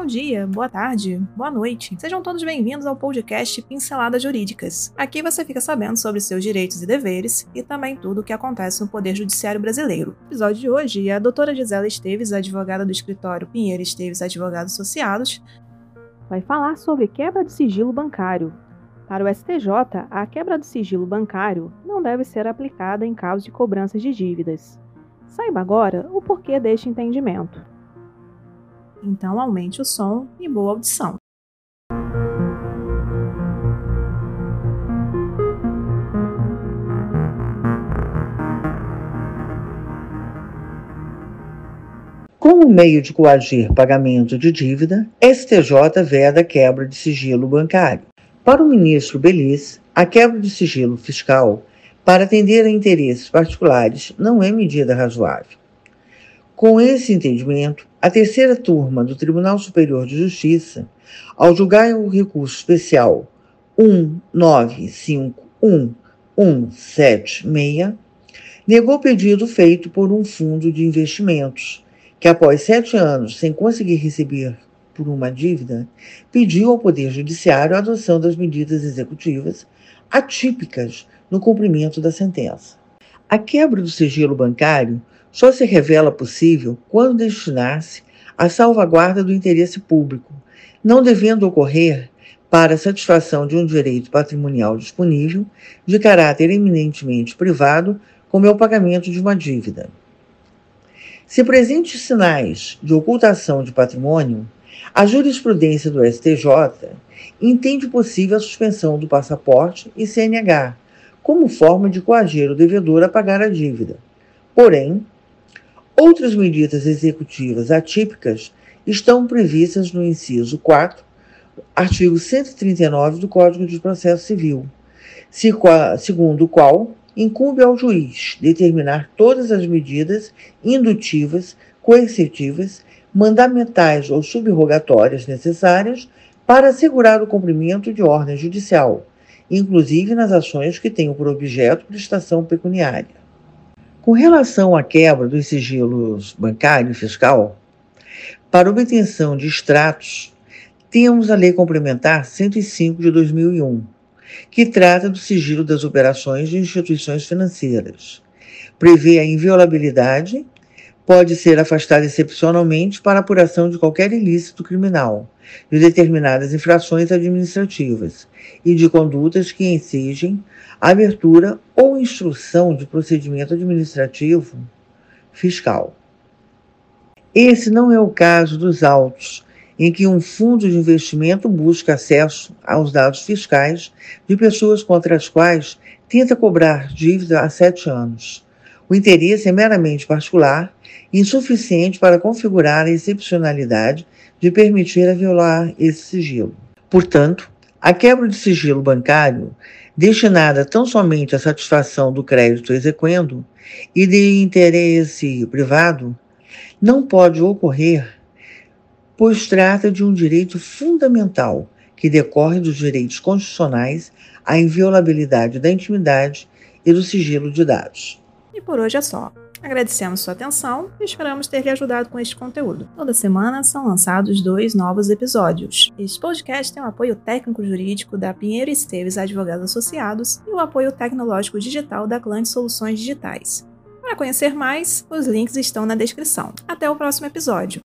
Bom dia, boa tarde, boa noite. Sejam todos bem-vindos ao podcast Pinceladas Jurídicas. Aqui você fica sabendo sobre seus direitos e deveres e também tudo o que acontece no Poder Judiciário Brasileiro. No episódio de hoje, a doutora Gisela Esteves, advogada do escritório Pinheiro Esteves Advogados Associados, vai falar sobre quebra de sigilo bancário. Para o STJ, a quebra do sigilo bancário não deve ser aplicada em caso de cobranças de dívidas. Saiba agora o porquê deste entendimento. Então aumente o som e boa audição. Como meio de coagir pagamento de dívida, STJ veda quebra de sigilo bancário. Para o ministro Belis, a quebra de sigilo fiscal para atender a interesses particulares não é medida razoável. Com esse entendimento, a terceira turma do Tribunal Superior de Justiça, ao julgar o recurso especial 1951176, negou o pedido feito por um fundo de investimentos, que após sete anos sem conseguir receber por uma dívida, pediu ao Poder Judiciário a adoção das medidas executivas atípicas no cumprimento da sentença. A quebra do sigilo bancário só se revela possível quando destinar-se à salvaguarda do interesse público, não devendo ocorrer para a satisfação de um direito patrimonial disponível de caráter eminentemente privado, como é o pagamento de uma dívida. Se presentes sinais de ocultação de patrimônio, a jurisprudência do STJ entende possível a suspensão do passaporte e CNH, como forma de coagir o devedor a pagar a dívida. Porém, Outras medidas executivas atípicas estão previstas no inciso 4, artigo 139 do Código de Processo Civil, segundo o qual incumbe ao juiz determinar todas as medidas indutivas, coercitivas, mandamentais ou subrogatórias necessárias para assegurar o cumprimento de ordem judicial, inclusive nas ações que tenham por objeto prestação pecuniária. Com relação à quebra dos sigilos bancário e fiscal, para obtenção de extratos, temos a Lei Complementar 105 de 2001, que trata do sigilo das operações de instituições financeiras. Prevê a inviolabilidade, pode ser afastada excepcionalmente para apuração de qualquer ilícito criminal, de determinadas infrações administrativas e de condutas que ensejem abertura ou instrução de procedimento administrativo fiscal. Esse não é o caso dos autos, em que um fundo de investimento busca acesso aos dados fiscais de pessoas contra as quais tenta cobrar dívida há sete anos. O interesse é meramente particular e insuficiente para configurar a excepcionalidade de permitir a violar esse sigilo. Portanto, a quebra de sigilo bancário, destinada tão somente à satisfação do crédito exequendo e de interesse privado, não pode ocorrer, pois trata de um direito fundamental que decorre dos direitos constitucionais à inviolabilidade da intimidade e do sigilo de dados. E por hoje é só. Agradecemos sua atenção e esperamos ter lhe ajudado com este conteúdo. Toda semana são lançados dois novos episódios. Este podcast tem o apoio técnico-jurídico da Pinheiro Esteves Advogados Associados e o apoio tecnológico digital da Clã Soluções Digitais. Para conhecer mais, os links estão na descrição. Até o próximo episódio.